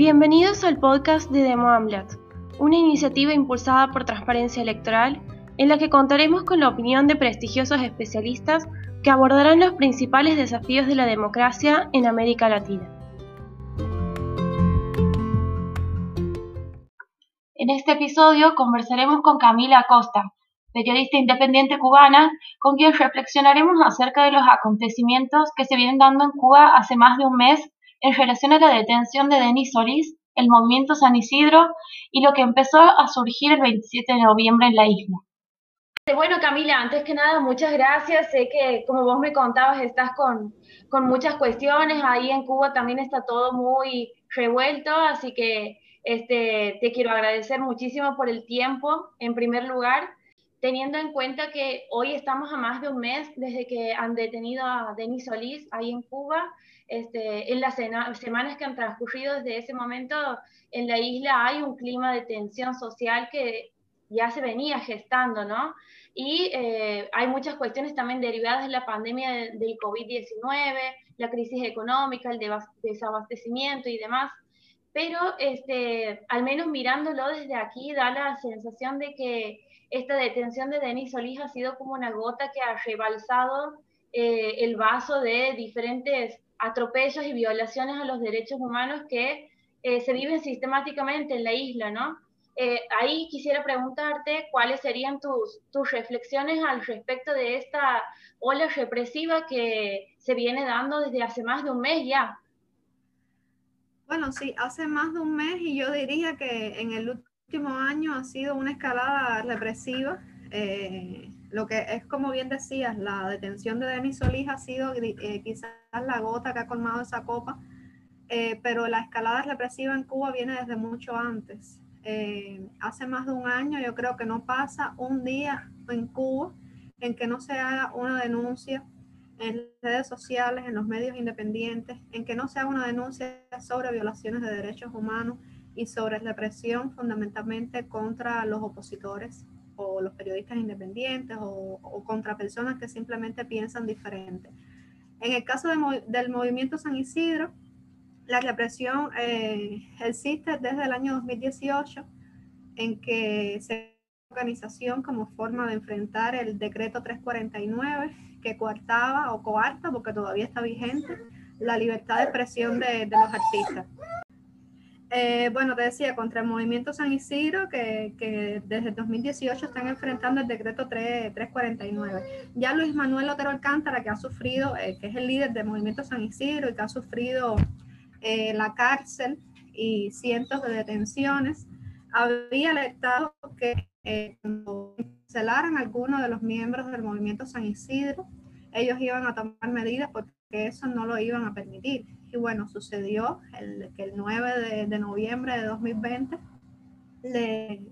Bienvenidos al podcast de Demo Amblat, una iniciativa impulsada por Transparencia Electoral en la que contaremos con la opinión de prestigiosos especialistas que abordarán los principales desafíos de la democracia en América Latina. En este episodio conversaremos con Camila Acosta, periodista independiente cubana, con quien reflexionaremos acerca de los acontecimientos que se vienen dando en Cuba hace más de un mes en relación a la detención de Denis Solís, el movimiento San Isidro y lo que empezó a surgir el 27 de noviembre en la isla. Bueno, Camila, antes que nada, muchas gracias. Sé que, como vos me contabas, estás con, con muchas cuestiones. Ahí en Cuba también está todo muy revuelto, así que este, te quiero agradecer muchísimo por el tiempo, en primer lugar, teniendo en cuenta que hoy estamos a más de un mes desde que han detenido a Denis Solís ahí en Cuba. Este, en las semanas que han transcurrido desde ese momento, en la isla hay un clima de tensión social que ya se venía gestando, ¿no? Y eh, hay muchas cuestiones también derivadas de la pandemia del COVID-19, la crisis económica, el desabastecimiento y demás. Pero este, al menos mirándolo desde aquí da la sensación de que esta detención de Denis Solís ha sido como una gota que ha rebalsado eh, el vaso de diferentes atropellos y violaciones a los derechos humanos que eh, se viven sistemáticamente en la isla, ¿no? Eh, ahí quisiera preguntarte cuáles serían tus, tus reflexiones al respecto de esta ola represiva que se viene dando desde hace más de un mes ya. Bueno, sí, hace más de un mes y yo diría que en el último año ha sido una escalada represiva. Eh, lo que es como bien decías, la detención de Denis Solís ha sido eh, quizás la gota que ha colmado esa copa, eh, pero la escalada represiva en Cuba viene desde mucho antes. Eh, hace más de un año yo creo que no pasa un día en Cuba en que no se haga una denuncia en redes sociales, en los medios independientes, en que no se haga una denuncia sobre violaciones de derechos humanos y sobre represión fundamentalmente contra los opositores o los periodistas independientes o, contra personas que simplemente piensan diferente. En el caso del movimiento San Isidro, la represión eh, existe desde el año 2018 en que se organización como forma de enfrentar el decreto 349 que coartaba o coarta, porque todavía está vigente, la libertad de expresión de, de los artistas. Eh, bueno, te decía, contra el movimiento San Isidro, que, que desde 2018 están enfrentando el decreto 3, 349. Ya Luis Manuel Otero Alcántara, que ha sufrido, eh, que es el líder del movimiento San Isidro y que ha sufrido eh, la cárcel y cientos de detenciones, había alertado que cuando cancelaran algunos de los miembros del movimiento San Isidro, ellos iban a tomar medidas porque eso no lo iban a permitir y bueno, sucedió el, que el 9 de, noviembre de 2020 le,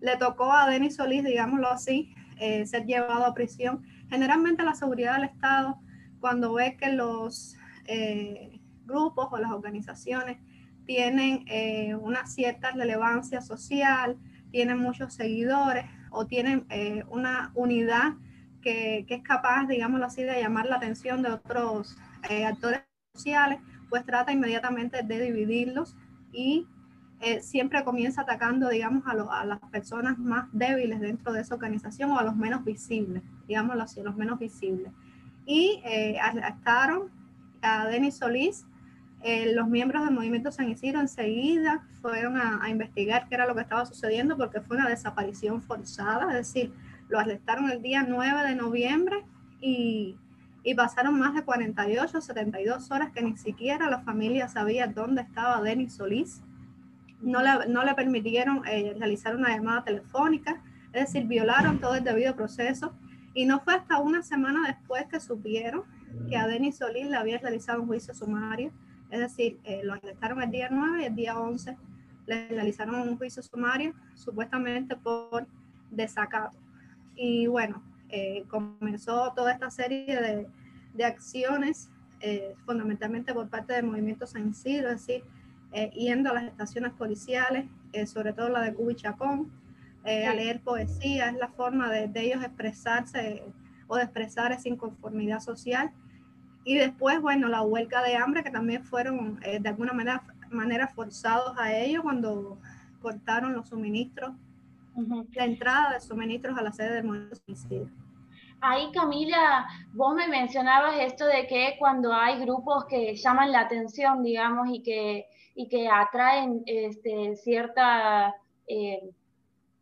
le, tocó a Denis Solís, digámoslo así, eh, ser llevado a prisión. Generalmente la seguridad del Estado, cuando ve que los eh, grupos o las organizaciones tienen eh, una cierta relevancia social, tienen muchos seguidores o tienen una unidad que, es capaz, digámoslo así, de llamar la atención de otros actores sociales, pues trata inmediatamente de dividirlos y eh, siempre comienza atacando, digamos, a, las personas más débiles dentro de esa organización o a los menos visibles, digámoslo así, los menos visibles. Y eh, arrestaron a Denis Solís. Eh, los miembros del movimiento San Isidro enseguida fueron a, a, investigar qué era lo que estaba sucediendo porque fue una desaparición forzada, es decir, lo arrestaron el día 9 de noviembre y y pasaron más de 48, 72 horas que ni siquiera la familia sabía dónde estaba Denis Solís. No le, no le permitieron eh, realizar una llamada telefónica, es decir, violaron todo el debido proceso. Y no fue hasta una semana después que supieron que a Denis Solís le había realizado un juicio sumario, es decir, eh, lo arrestaron el día 9 y el día 11 le realizaron un juicio sumario, supuestamente por desacato. Y bueno, eh, comenzó toda esta serie de, de acciones, eh, fundamentalmente por parte del movimiento San Isidro, es decir, eh, yendo a las estaciones policiales, sobre todo la de Cuba y Chacón, a leer poesía, es la forma de, de, ellos expresarse o de expresar esa inconformidad social. Y después, bueno, la huelga de hambre, que también fueron de alguna manera manera forzados a ello cuando cortaron los suministros, la entrada de suministros a la sede del movimiento Ahí, Camila, vos me mencionabas esto de que cuando hay grupos que llaman la atención, digamos, y que, y que atraen este, cierta, eh,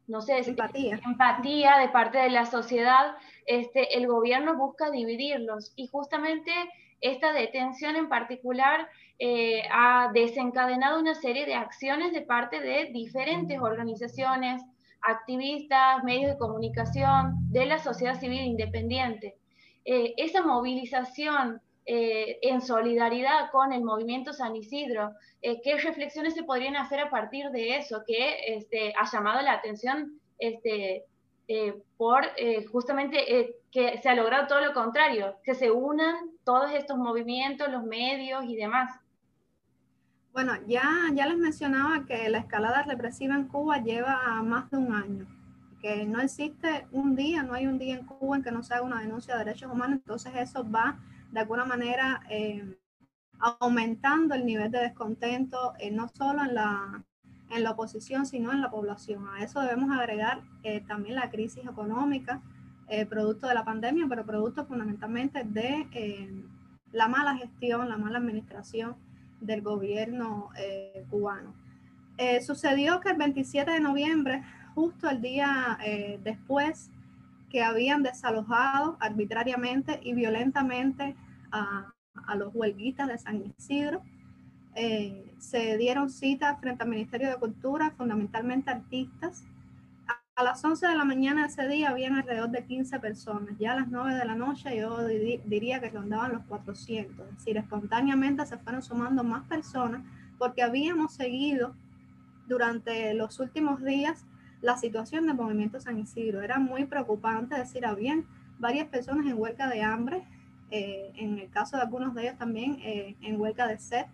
no sé, empatía. empatía de parte de la sociedad, este, el gobierno busca dividirlos. Y justamente esta detención en particular eh, ha desencadenado una serie de acciones de parte de diferentes organizaciones, activistas, medios de comunicación, de la sociedad civil independiente. Eh, esa movilización eh, en solidaridad con el movimiento San Isidro, ¿qué reflexiones se podrían hacer a partir de eso que este, ha llamado la atención este, por justamente que se ha logrado todo lo contrario, que se unan todos estos movimientos, los medios y demás? Bueno, ya, ya les mencionaba que la escalada represiva en Cuba lleva más de un año, que no existe un día, no hay un día en Cuba en que no se haga una denuncia de derechos humanos, entonces eso va de alguna manera eh, aumentando el nivel de descontento, eh, no solo en la, en la oposición, sino en la población. A eso debemos agregar eh, también la crisis económica, producto de la pandemia, pero producto fundamentalmente de la mala gestión, la mala administración del gobierno eh, cubano. Eh, sucedió que el 27 de noviembre, justo el día eh, después que habían desalojado arbitrariamente y violentamente a, a los huelguistas de San Isidro, se dieron cita frente al Ministerio de Cultura, fundamentalmente artistas, a las 11 de la mañana ese día habían alrededor de 15 personas. Ya a las 9 de la noche yo diría que rondaban los 400. Es decir, espontáneamente se fueron sumando más personas porque habíamos seguido durante los últimos días la situación del movimiento San Isidro. Era muy preocupante, es decir, habían varias personas en huelga de hambre, eh, en el caso de algunos de ellos también eh, en huelga de sed,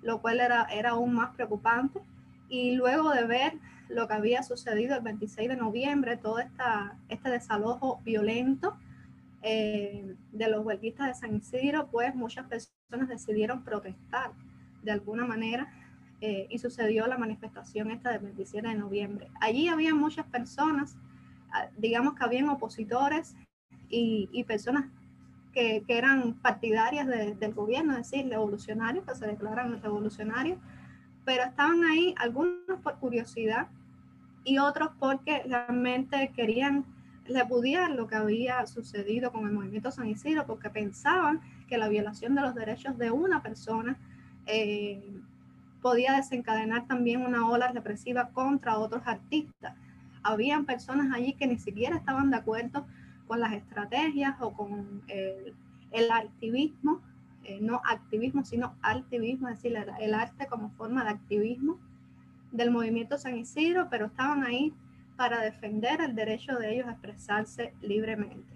lo cual era, era aún más preocupante. Y luego de ver lo que había sucedido el 26 de noviembre, todo esta, este desalojo violento eh, de los huelguistas de San Isidro, pues muchas personas decidieron protestar de alguna manera eh, y sucedió la manifestación esta del 27 de noviembre. Allí había muchas personas, ah, digamos que habían opositores y, personas que, que, eran partidarias del gobierno, es decir, revolucionarios, que se declaran revolucionarios, pero estaban ahí algunos por curiosidad y otros porque realmente querían repudiar lo que había sucedido con el movimiento San Isidro, porque pensaban que la violación de los derechos de una persona eh, podía desencadenar también una ola represiva contra otros artistas. Habían personas allí que ni siquiera estaban de acuerdo con las estrategias o con el, el activismo, eh, no activismo, sino activismo, es decir, el arte como forma de activismo del movimiento San Isidro, pero estaban ahí para defender el derecho de ellos a expresarse libremente.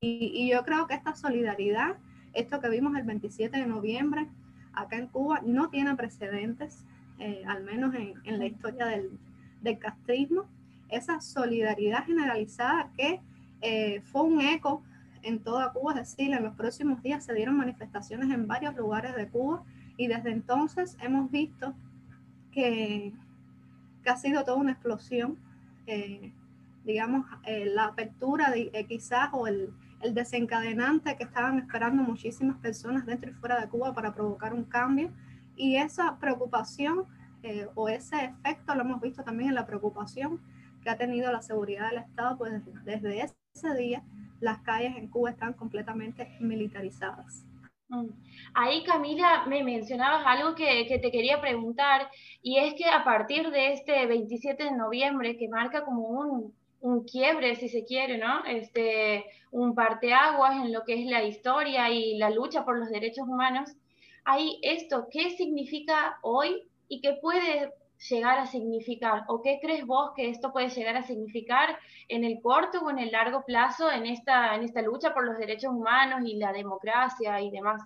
Y, yo creo que esta solidaridad, esto que vimos el 27 de noviembre acá en Cuba, no tiene precedentes, eh, al menos en, la historia del, castrismo. Esa solidaridad generalizada que eh, fue un eco en toda Cuba, es decir, en los próximos días se dieron manifestaciones en varios lugares de Cuba y desde entonces hemos visto que que ha sido toda una explosión. Eh, digamos, eh, la apertura de, eh, quizás o el, el, desencadenante que estaban esperando muchísimas personas dentro y fuera de Cuba para provocar un cambio. Y esa preocupación o ese efecto lo hemos visto también en la preocupación que ha tenido la seguridad del Estado, pues desde ese día las calles en Cuba están completamente militarizadas. Mm. Ahí, Camila, me mencionabas algo que, te quería preguntar, y es que a partir de este 27 de noviembre, que marca como un, quiebre, si se quiere, ¿no? Este, un parteaguas en lo que es la historia y la lucha por los derechos humanos, hay esto, ¿qué significa hoy y qué puede llegar a significar? ¿O qué crees vos que esto puede llegar a significar en el corto o en el largo plazo en esta, en esta lucha por los derechos humanos y la democracia y demás?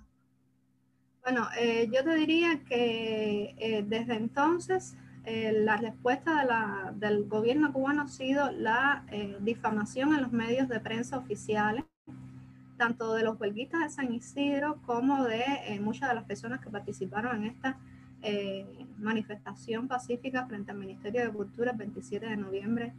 Bueno, eh, yo te diría que eh, desde entonces eh, la respuesta de la, del gobierno cubano ha sido la difamación en los medios de prensa oficiales, tanto de los huelguistas de San Isidro como de muchas de las personas que participaron en esta eh, manifestación pacífica frente al Ministerio de Cultura el 27 de noviembre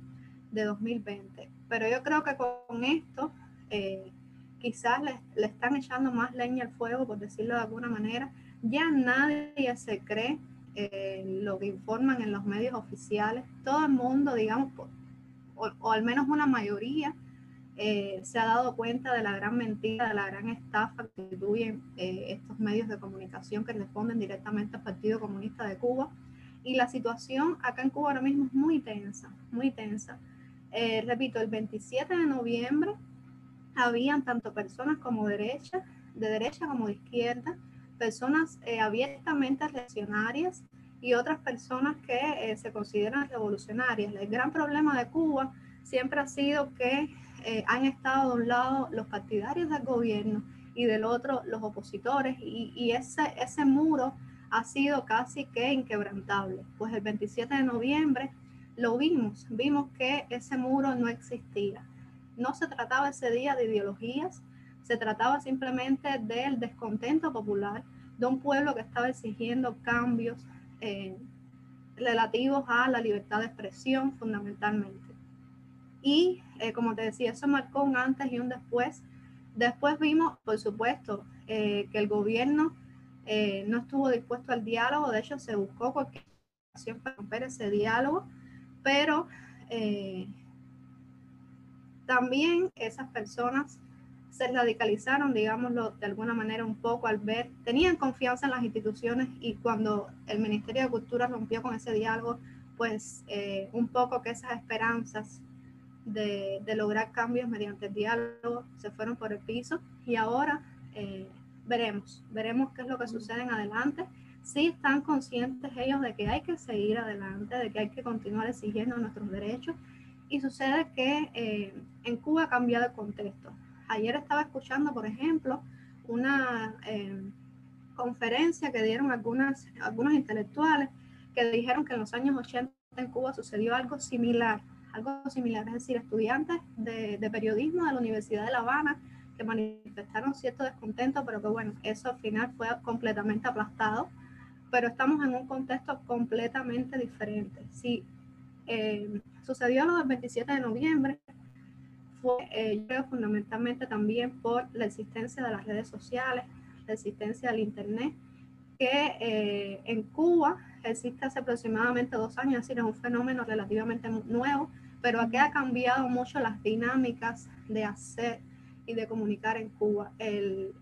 de 2020. Pero yo creo que con esto eh, quizás le, le, están echando más leña al fuego, por decirlo de alguna manera. Ya nadie se cree eh, lo que informan en los medios oficiales. Todo el mundo, digamos, o, o al menos una mayoría, eh, se ha dado cuenta de la gran mentira, de la gran estafa que constituyen eh, estos medios de comunicación que responden directamente al Partido Comunista de Cuba. Y la situación acá en Cuba ahora mismo es muy tensa, muy tensa. Eh, repito, el 27 de noviembre habían tanto personas como derecha, de derecha como de izquierda, personas abiertamente reaccionarias y otras personas que se consideran revolucionarias. El gran problema de Cuba siempre ha sido que eh, han estado de un lado los partidarios del gobierno y del otro los opositores y, ese, ese muro ha sido casi que inquebrantable. Pues el 27 de noviembre lo vimos, vimos que ese muro no existía. No se trataba ese día de ideologías, se trataba simplemente del descontento popular de un pueblo que estaba exigiendo cambios eh, relativos a la libertad de expresión fundamentalmente. Y eh, como te decía, eso marcó un antes y un después. Después vimos, por supuesto, eh, que el gobierno eh, no estuvo dispuesto al diálogo, de hecho se buscó cualquier ocasión para romper ese diálogo, pero también esas personas se radicalizaron, digámoslo de alguna manera un poco al ver, tenían confianza en las instituciones y cuando el Ministerio de Cultura rompió con ese diálogo, pues un poco que esas esperanzas de, lograr cambios mediante el diálogo se fueron por el piso y ahora eh, veremos, veremos qué es lo que sucede en adelante. Sí están conscientes ellos de que hay que seguir adelante, de que hay que continuar exigiendo nuestros derechos y sucede que eh, en Cuba ha cambiado el contexto. Ayer estaba escuchando, por ejemplo, una eh, conferencia que dieron algunas, algunos intelectuales que dijeron que en los años 80 en Cuba sucedió algo similar algo similar, es decir, estudiantes de, de, periodismo de la Universidad de La Habana que manifestaron cierto descontento, pero que bueno, eso al final fue completamente aplastado, pero estamos en un contexto completamente diferente. Si eh, sucedió lo del 27 de noviembre, fue, eh, yo creo, fundamentalmente también por la existencia de las redes sociales, la existencia del Internet, que eh, en Cuba existe hace aproximadamente dos años, es decir, es un fenómeno relativamente nuevo, pero aquí ha cambiado mucho las dinámicas de hacer y de comunicar en Cuba. El,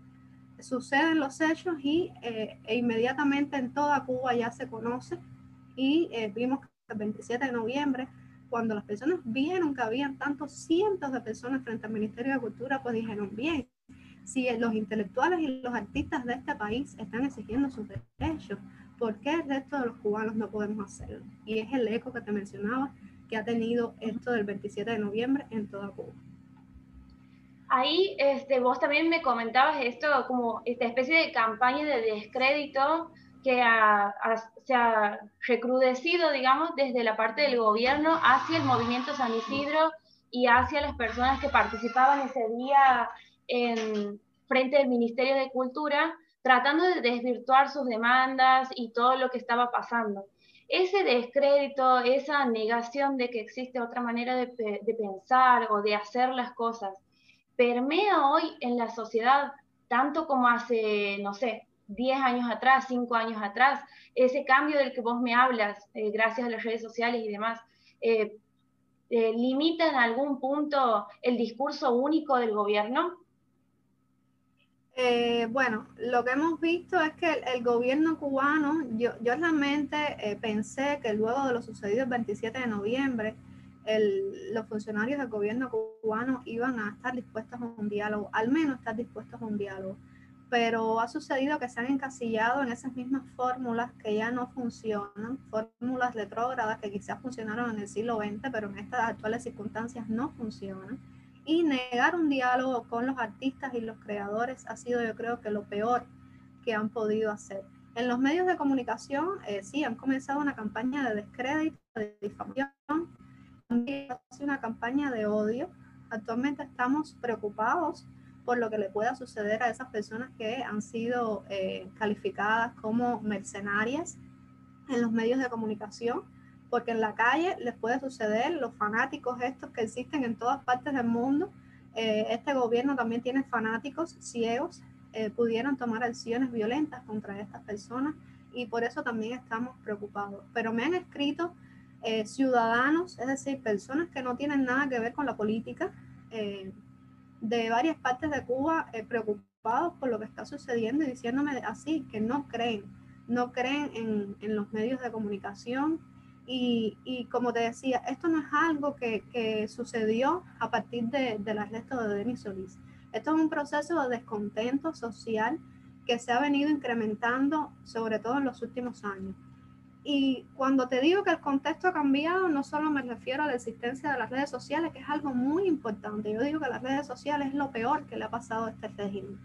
suceden los hechos y eh, e inmediatamente en toda Cuba ya se conoce y eh, vimos que el 27 de noviembre, cuando las personas vieron que habían tantos cientos de personas frente al Ministerio de Cultura, pues dijeron, bien, si los intelectuales y los artistas de este país están exigiendo sus derechos, ¿por qué el resto de los cubanos no podemos hacerlo? Y es el eco que te mencionaba que ha tenido esto del 27 de noviembre en toda Cuba. Ahí este, vos también me comentabas esto como esta especie de campaña de descrédito que se ha recrudecido, digamos, desde la parte del gobierno hacia el movimiento San Isidro y hacia las personas que participaban ese día en frente del Ministerio de Cultura, tratando de desvirtuar sus demandas y todo lo que estaba pasando ese descrédito, esa negación de que existe otra manera de, pensar o de hacer las cosas, permea hoy en la sociedad tanto como hace, no sé, 10 años atrás, 5 años atrás, ese cambio del que vos me hablas, eh, gracias a las redes sociales y demás, eh, eh, limita en algún punto el discurso único del gobierno? Eh, bueno, lo que hemos visto es que el, gobierno cubano, yo, yo realmente eh, pensé que luego de lo sucedido el 27 de noviembre, los funcionarios del gobierno cubano iban a estar dispuestos a un diálogo, al menos estar dispuestos a un diálogo. Pero ha sucedido que se han encasillado en esas mismas fórmulas que ya no funcionan, fórmulas retrógradas que quizás funcionaron en el siglo XX, pero en estas actuales circunstancias no funcionan y negar un diálogo con los artistas y los creadores ha sido yo creo que lo peor que han podido hacer. En los medios de comunicación eh, sí han comenzado una campaña de descrédito, de difamación, una campaña de odio. Actualmente estamos preocupados por lo que le pueda suceder a esas personas que han sido eh, calificadas como mercenarias en los medios de comunicación, porque en la calle les puede suceder, los fanáticos estos que existen en todas partes del mundo, eh, este gobierno también tiene fanáticos ciegos, eh, pudieron tomar acciones violentas contra estas personas y por eso también estamos preocupados. Pero me han escrito eh, ciudadanos, es decir, personas que no tienen nada que ver con la política, de varias partes de Cuba preocupados por lo que está sucediendo y diciéndome así, que no creen, no creen en, en los medios de comunicación, y, como te decía, esto no es algo que, sucedió a partir de, del arresto de Denis Solís. Esto es un proceso de descontento social que se ha venido incrementando, sobre todo en los últimos años. Y cuando te digo que el contexto ha cambiado, no solo me refiero a la existencia de las redes sociales, que es algo muy importante. Yo digo que las redes sociales es lo peor que le ha pasado a este régimen.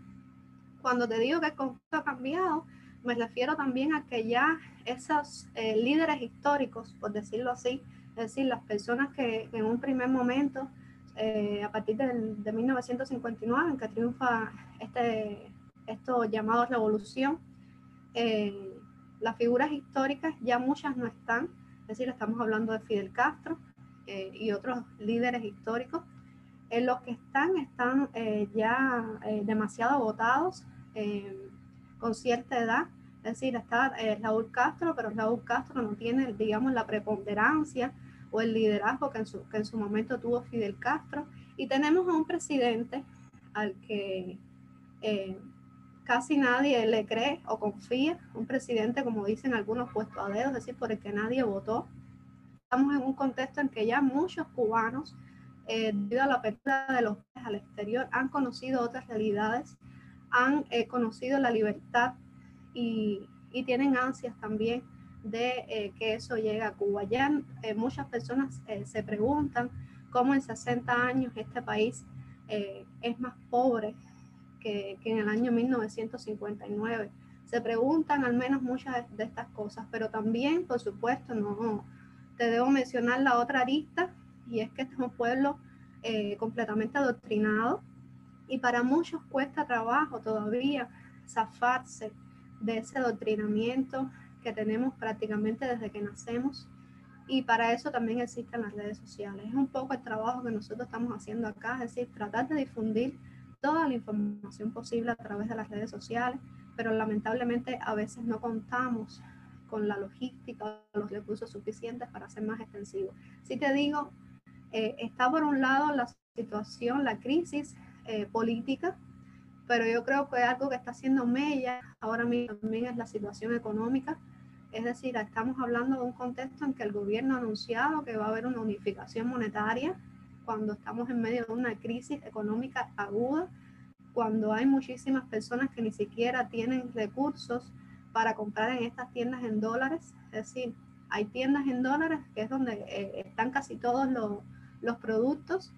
Cuando te digo que el contexto ha cambiado, me refiero también a que ya esos eh, líderes históricos, por decirlo así, es decir, las personas que en un primer momento, eh, a partir de 1959, en que triunfa este, esto llamado revolución, eh, las figuras históricas ya muchas no están, es decir, estamos hablando de Fidel Castro y otros líderes históricos. los que están están ya demasiado votados con cierta edad. Es decir, está eh, Raúl Castro, pero Raúl Castro no tiene, digamos, la preponderancia o el liderazgo que en su, que en su momento tuvo Fidel Castro. Y tenemos a un presidente al que eh, casi nadie le cree o confía, un presidente, como dicen algunos, puestos a dedo, es decir, por el que nadie votó. Estamos en un contexto en que ya muchos cubanos, eh, debido a la apertura de los al exterior, han conocido otras realidades han eh, conocido la libertad y, tienen ansias también de eh, que eso llegue a Cuba. Eh, muchas personas se preguntan cómo en 60 años este país es más pobre que, en el año 1959. Se preguntan al menos muchas de estas cosas, pero también, por supuesto, no te debo mencionar la otra arista, y es que este es un pueblo completamente adoctrinado, y para muchos cuesta trabajo todavía zafarse de ese adoctrinamiento que tenemos prácticamente desde que nacemos. Y para eso también existen las redes sociales. Es un poco el trabajo que nosotros estamos haciendo acá, es decir, tratar de difundir toda la información posible a través de las redes sociales, pero lamentablemente a veces no contamos con la logística, los recursos suficientes para ser más extensivos. Si te digo, eh, está por un lado la situación, la crisis eh, política, pero yo creo que algo que está haciendo Mella ahora mismo también es la situación económica. Es decir, estamos hablando de un contexto en que el gobierno ha anunciado que va a haber una unificación monetaria cuando estamos en medio de una crisis económica aguda, cuando hay muchísimas personas que ni siquiera tienen recursos para comprar en estas tiendas en dólares. Es decir, hay tiendas en dólares que es donde eh, están casi todos los, los productos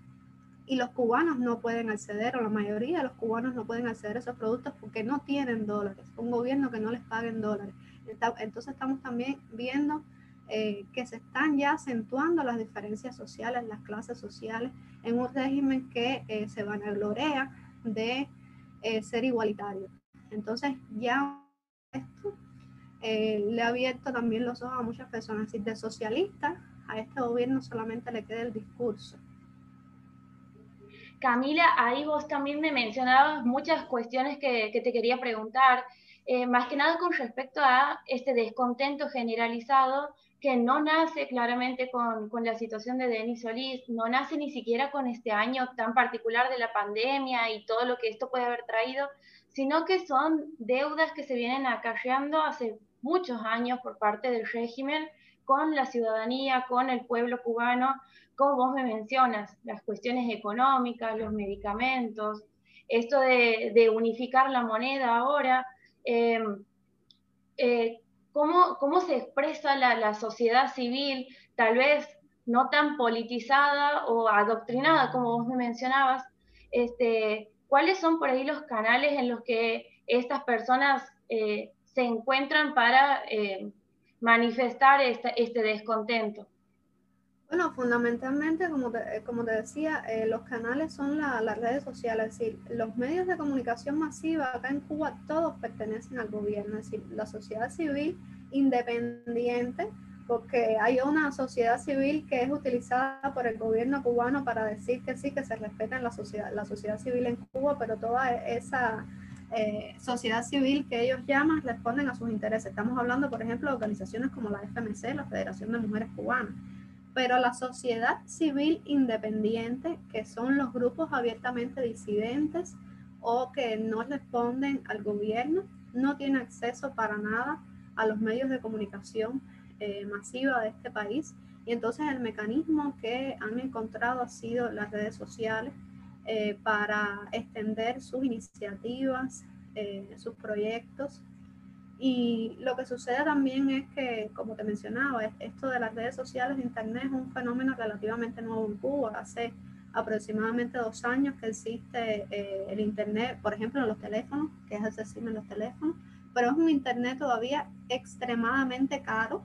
y los cubanos no pueden acceder, o la mayoría de los cubanos no pueden acceder a esos productos porque no tienen dólares, un gobierno que no les pague en dólares. Entonces estamos también viendo eh, que se están ya acentuando las diferencias sociales, las clases sociales, en un régimen que eh, se vanaglorea de eh, ser igualitario. Entonces ya esto le ha abierto también los ojos a muchas personas. Si de socialista a este gobierno solamente le queda el discurso Camila, ahí vos también me mencionabas muchas cuestiones que, te quería preguntar, eh, más que nada con respecto a este descontento generalizado que no nace claramente con, la situación de Denis Solís, no nace ni siquiera con este año tan particular de la pandemia y todo lo que esto puede haber traído, sino que son deudas que se vienen acarreando hace muchos años por parte del régimen con la ciudadanía, con el pueblo cubano, como vos me mencionas, las cuestiones económicas, los medicamentos, esto de, unificar la moneda ahora, em, eh, ¿cómo, se expresa la, sociedad civil, tal vez no tan politizada o adoctrinada como vos me mencionabas? Este, ¿Cuáles son por ahí los canales en los que estas personas eh, se encuentran para eh, manifestar este descontento? Bueno, fundamentalmente, como te, eh, como te decía, eh, los canales son las redes sociales, es decir, los medios de comunicación masiva acá en Cuba todos pertenecen al gobierno, es decir, la sociedad civil independiente, porque hay una sociedad civil que es utilizada por el gobierno cubano para decir que sí, que se respeta la sociedad, la sociedad civil en Cuba, pero toda esa eh, sociedad civil que ellos llaman responden a sus intereses. Estamos hablando, por ejemplo, de organizaciones como la FMC, la Federación de Mujeres Cubanas pero la sociedad civil independiente, que son los grupos abiertamente disidentes o que no responden al gobierno, no tiene acceso para nada a los medios de comunicación eh, masiva de este país. Y entonces el mecanismo que han encontrado ha sido las redes sociales eh, para extender sus iniciativas, eh, sus proyectos y lo que sucede también es que, como te mencionaba, esto de las redes sociales Internet es un fenómeno relativamente nuevo en Cuba. Hace aproximadamente dos años que existe eh, el Internet, por ejemplo, en los teléfonos, que es accesible en los teléfonos, pero es un Internet todavía extremadamente caro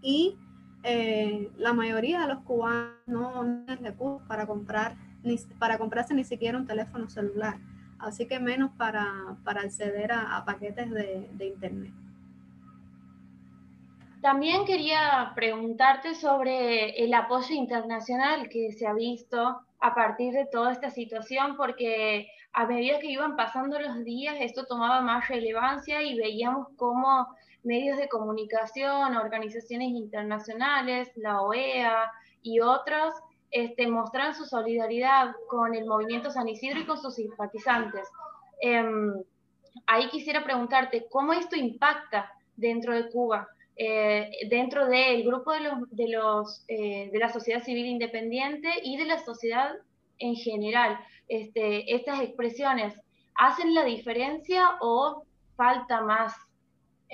y eh, la mayoría de los cubanos no tienen recursos para comprar ni, para comprarse ni siquiera un teléfono celular así que menos para, acceder a, paquetes de, Internet. También quería preguntarte sobre el apoyo internacional que se ha visto a partir de toda esta situación, porque a medida que iban pasando los días, esto tomaba más relevancia y veíamos cómo medios de comunicación, organizaciones internacionales, la OEA y otros, este, su solidaridad con el movimiento San Isidro y con sus simpatizantes. Em, ahí quisiera preguntarte, ¿cómo esto impacta dentro de Cuba, eh, dentro del grupo de, los, de, los, eh, de la sociedad civil independiente y de la sociedad en general? Este, ¿Estas expresiones hacen la diferencia o falta más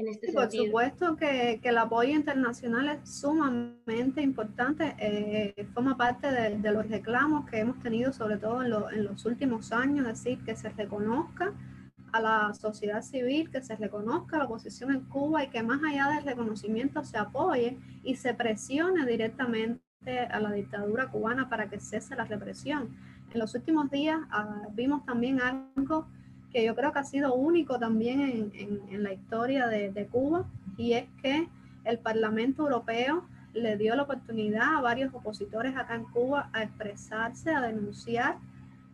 este por supuesto que, el apoyo internacional es sumamente importante, eh, forma parte de, los reclamos que hemos tenido sobre todo en, los últimos años, es decir, que se reconozca a la sociedad civil, que se reconozca la oposición en Cuba y que más allá del reconocimiento se apoye y se presione directamente a la dictadura cubana para que cese la represión. En los últimos días ah, vimos también algo que yo creo que ha sido único también en, en, la historia de, de, Cuba, y es que el Parlamento Europeo le dio la oportunidad a varios opositores acá en Cuba a expresarse, a denunciar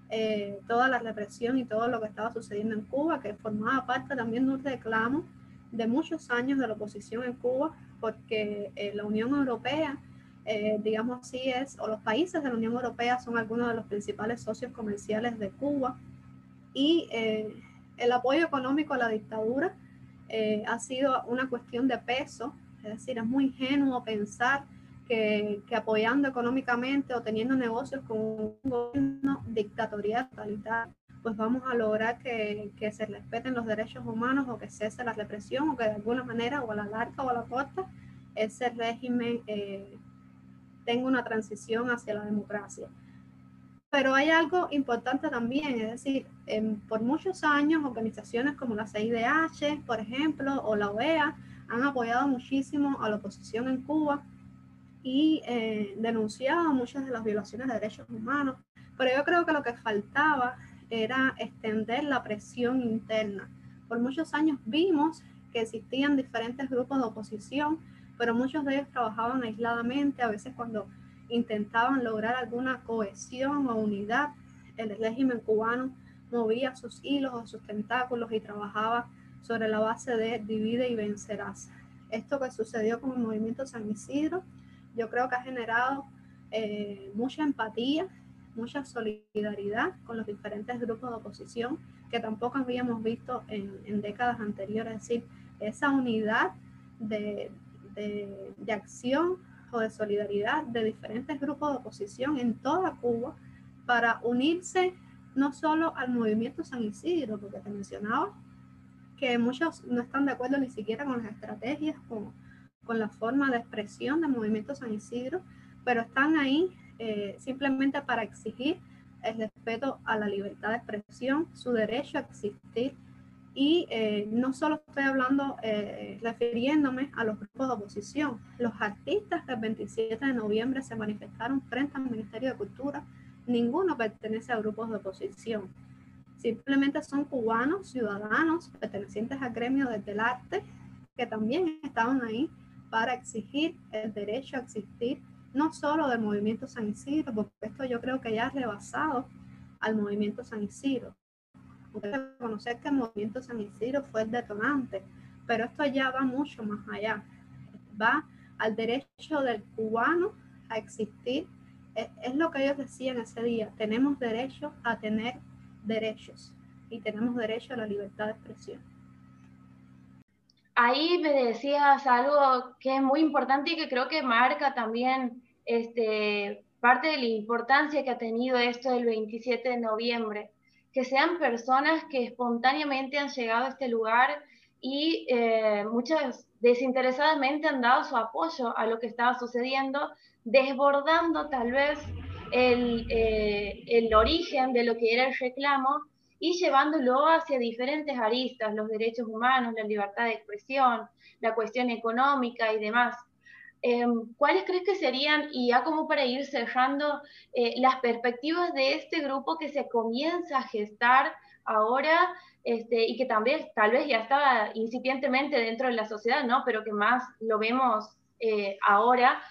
eh, toda la represión y todo lo que estaba sucediendo en Cuba, que formaba parte también de un reclamo de muchos años de la oposición en Cuba, porque eh, la Unión Europea, eh, digamos así es, o los países de la Unión Europea son algunos de los principales socios comerciales de Cuba, y eh, el apoyo económico a la dictadura eh, ha sido una cuestión de peso, es decir, es muy ingenuo pensar que, apoyando económicamente o teniendo negocios con un gobierno dictatorial totalitario, pues vamos a lograr que, se respeten los derechos humanos o que cese la represión o que de alguna manera o a la larga o a la corta ese régimen eh, tenga una transición hacia la democracia. Pero hay algo importante también, es decir, por muchos años organizaciones como la CIDH, por ejemplo, o la OEA han apoyado muchísimo a la oposición en Cuba y eh, denunciado muchas de las violaciones de derechos humanos. Pero yo creo que lo que faltaba era extender la presión interna. Por muchos años vimos que existían diferentes grupos de oposición, pero muchos de ellos trabajaban aisladamente, a veces cuando intentaban lograr alguna cohesión o unidad, el régimen cubano movía sus hilos o sus tentáculos y trabajaba sobre la base de divide y vencerás. Esto que sucedió con el movimiento San Isidro, yo creo que ha generado eh, mucha empatía, mucha solidaridad con los diferentes grupos de oposición que tampoco habíamos visto en, décadas anteriores. Es decir, esa unidad de, de, de acción o de solidaridad de diferentes grupos de oposición en toda Cuba para unirse no solo al movimiento San Isidro, porque te mencionaba que muchos no están de acuerdo ni siquiera con las estrategias, con, con la forma de expresión del movimiento San Isidro, pero están ahí eh, simplemente para exigir el respeto a la libertad de expresión, su derecho a existir Y eh, no solo estoy hablando, eh, refiriéndome a los grupos de oposición. Los artistas que el 27 de noviembre se manifestaron frente al Ministerio de Cultura, ninguno pertenece a grupos de oposición. Simplemente son cubanos, ciudadanos, pertenecientes al gremio desde el arte, que también estaban ahí para exigir el derecho a existir, no solo del movimiento San Isidro, porque esto yo creo que ya ha rebasado al movimiento San Isidro reconocer que el movimiento San Isidro fue el detonante, pero esto ya va mucho más allá. Va al derecho del cubano a existir. Es, lo que ellos decían ese día. Tenemos derecho a tener derechos y tenemos derecho a la libertad de expresión. Ahí me decías algo que es muy importante y que creo que marca también este, parte de la importancia que ha tenido esto del 27 de noviembre que sean personas que espontáneamente han llegado a este lugar y eh, muchas desinteresadamente han dado su apoyo a lo que estaba sucediendo, desbordando tal vez el, eh, el origen de lo que era el reclamo y llevándolo hacia diferentes aristas, los derechos humanos, la libertad de expresión, la cuestión económica y demás. Em, ¿cuáles crees que serían, y ya como para ir cerrando, eh, las perspectivas de este grupo que se comienza a gestar ahora este, y que también tal vez ya estaba incipientemente dentro de la sociedad, ¿no? pero que más lo vemos eh, ahora?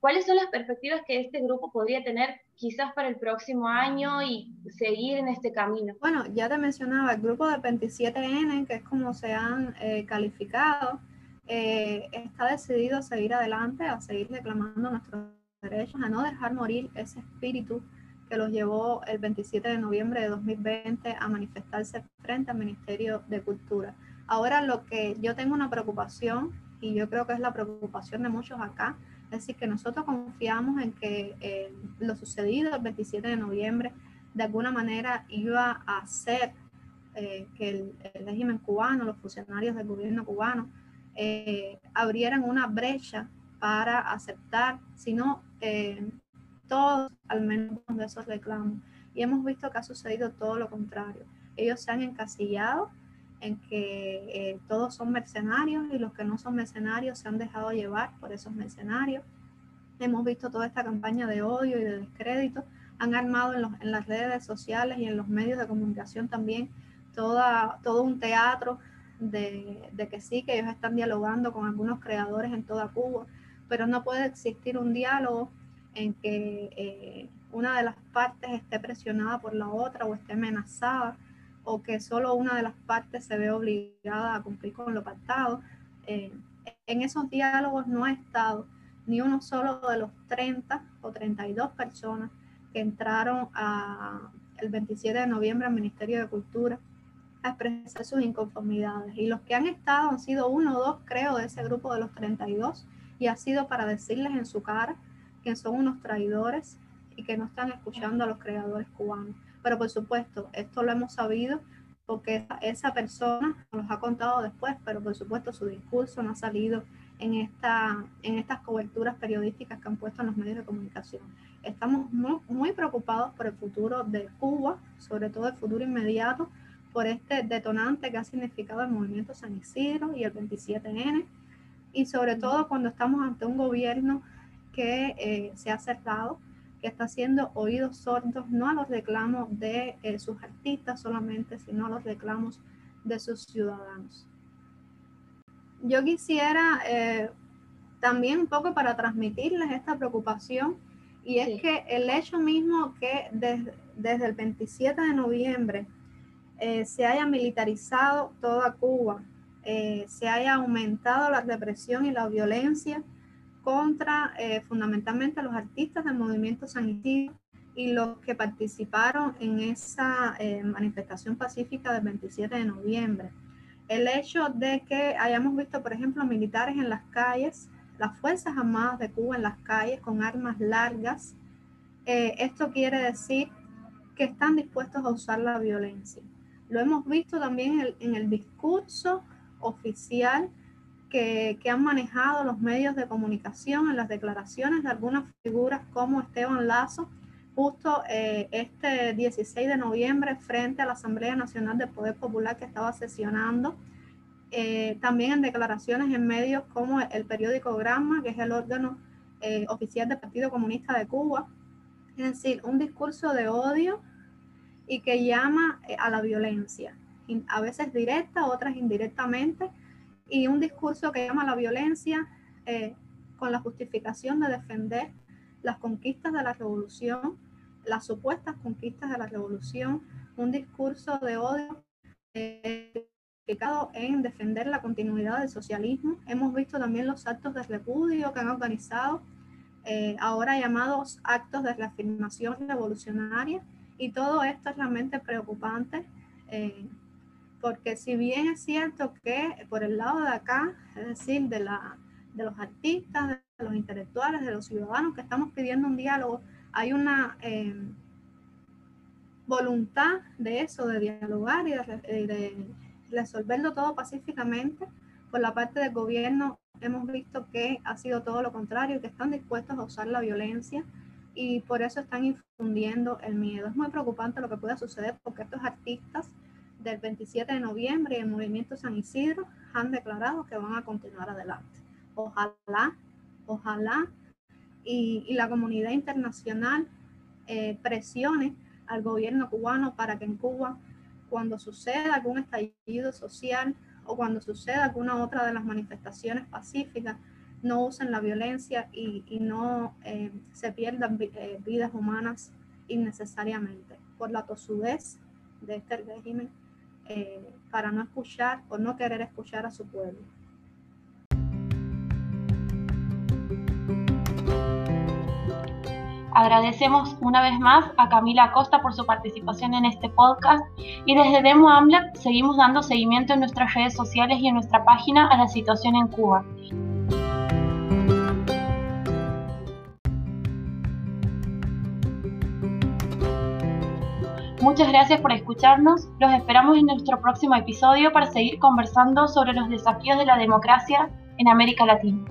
¿Cuáles son las perspectivas que este grupo podría tener quizás para el próximo año y seguir en este camino? Bueno, ya te mencionaba el grupo de 27N, que es como se han eh, calificado eh, está decidido a seguir adelante, a seguir reclamando nuestros derechos, a no dejar morir ese espíritu que los llevó el 27 de noviembre de 2020 a manifestarse frente al Ministerio de Cultura. Ahora lo que yo tengo una preocupación, y yo creo que es la preocupación de muchos acá, decir, que nosotros confiamos en que eh, lo sucedido el 27 de noviembre de alguna manera iba a hacer eh, que el, régimen cubano, los funcionarios del gobierno cubano, eh, abrieran una brecha para aceptar, sino eh, todos al menos de esos reclamos. Y hemos visto que ha sucedido todo lo contrario. Ellos se han encasillado en que eh, todos son mercenarios y los que no son mercenarios se han dejado llevar por esos mercenarios. Hemos visto toda esta campaña de odio y de descrédito. Han armado en, en las redes sociales y en los medios de comunicación también toda, todo un teatro de, que sí, que ellos están dialogando con algunos creadores en toda Cuba, pero no puede existir un diálogo en que eh, una de las partes esté presionada por la otra o esté amenazada o que solo una de las partes se ve obligada a cumplir con lo pactado. Eh, en esos diálogos no ha estado ni uno solo de los 30 o 32 personas que entraron a, el 27 de noviembre al Ministerio de Cultura expresar sus inconformidades. Y los que han estado han sido uno o dos, creo, de ese grupo de los 32, y ha sido para decirles en su cara que son unos traidores y que no están escuchando a los creadores cubanos. Pero por supuesto, esto lo hemos sabido porque esa persona nos ha contado después, pero por supuesto su discurso no ha salido en, esta, en estas coberturas periodísticas que han puesto en los medios de comunicación. Estamos muy, muy preocupados por el futuro de Cuba, sobre todo el futuro inmediato, por este detonante que ha significado el movimiento San Isidro y el 27N, y sobre todo cuando estamos ante un gobierno que eh, se ha cerrado, que está haciendo oídos sordos no a los reclamos de eh, sus artistas solamente, sino a los reclamos de sus ciudadanos. Yo quisiera eh, también un poco para transmitirles esta preocupación, y es que el hecho mismo que desde el 27 de noviembre eh, se haya militarizado toda Cuba, eh, se haya aumentado la represión y la violencia contra eh, fundamentalmente los artistas del movimiento San Isidro y los que participaron en esa manifestación pacífica del 27 de noviembre. El hecho de que hayamos visto, por ejemplo, militares en las calles, las Fuerzas Armadas de Cuba en las calles con armas largas, esto quiere decir que están dispuestos a usar la violencia. Lo hemos visto también en el, discurso oficial que, han manejado los medios de comunicación, en las declaraciones de algunas figuras como Esteban Lazo, justo eh, este 16 de noviembre frente a la Asamblea Nacional del Poder Popular que estaba sesionando. Eh, también en declaraciones en medios como el periódico Gramma, que es el órgano eh, oficial del Partido Comunista de Cuba. Es decir, un discurso de odio y que llama a la violencia, a veces directa, otras indirectamente, y un discurso que llama la violencia con la justificación de defender las conquistas de la revolución las supuestas conquistas de la revolución, un discurso de odio eh, en defender la continuidad del socialismo. Hemos visto también los actos de repudio que han organizado, eh, ahora llamados actos de reafirmación revolucionaria, y todo esto es realmente preocupante, eh, porque si bien es cierto que por el lado de acá, es decir, de, la, de los artistas, de los intelectuales, de los ciudadanos que estamos pidiendo un diálogo, hay una eh, voluntad de eso, de dialogar y eh, de, resolverlo todo pacíficamente. Por la parte del gobierno hemos visto que ha sido todo lo contrario, que están dispuestos a usar la violencia y por eso están infundiendo el miedo. Es muy preocupante lo que pueda suceder porque estos artistas del 27 de noviembre y el movimiento San Isidro han declarado que van a continuar adelante. Ojalá, ojalá y, la comunidad internacional eh, presione al gobierno cubano para que en Cuba, cuando suceda algún estallido social o cuando suceda alguna otra de las manifestaciones pacíficas, no usen la violencia y, no eh, se pierdan eh, vidas humanas innecesariamente por la tosudez de este régimen para no escuchar o no querer escuchar a su pueblo. Agradecemos una vez más a Camila Acosta por su participación en este podcast y desde Demo AMLAC seguimos dando seguimiento en nuestras redes sociales y en nuestra página a la situación en Cuba. Muchas gracias por escucharnos. Los esperamos en nuestro próximo episodio para seguir conversando sobre los desafíos de la democracia en América Latina.